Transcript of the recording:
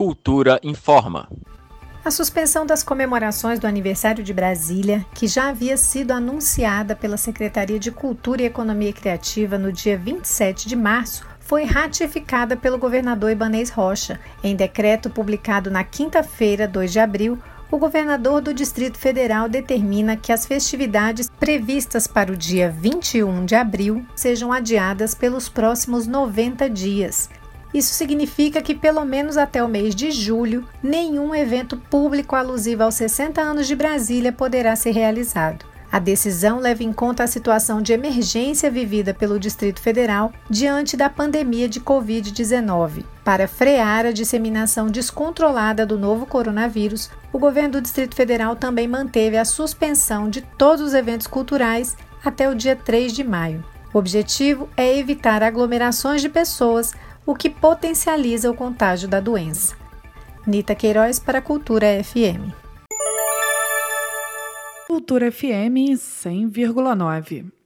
Cultura informa. A suspensão das comemorações do aniversário de Brasília, que já havia sido anunciada pela Secretaria de Cultura e Economia Criativa no dia 27 de março, foi ratificada pelo governador Ibanez Rocha. Em decreto publicado na quinta-feira, 2 de abril, o governador do Distrito Federal determina que as festividades previstas para o dia 21 de abril sejam adiadas pelos próximos 90 dias. Isso significa que, pelo menos até o mês de julho, nenhum evento público alusivo aos 60 anos de Brasília poderá ser realizado. A decisão leva em conta a situação de emergência vivida pelo Distrito Federal diante da pandemia de Covid-19. Para frear a disseminação descontrolada do novo coronavírus, o governo do Distrito Federal também manteve a suspensão de todos os eventos culturais até o dia 3 de maio. O objetivo é evitar aglomerações de pessoas o que potencializa o contágio da doença. Nita Queiroz para a Cultura FM. Cultura FM 100,9.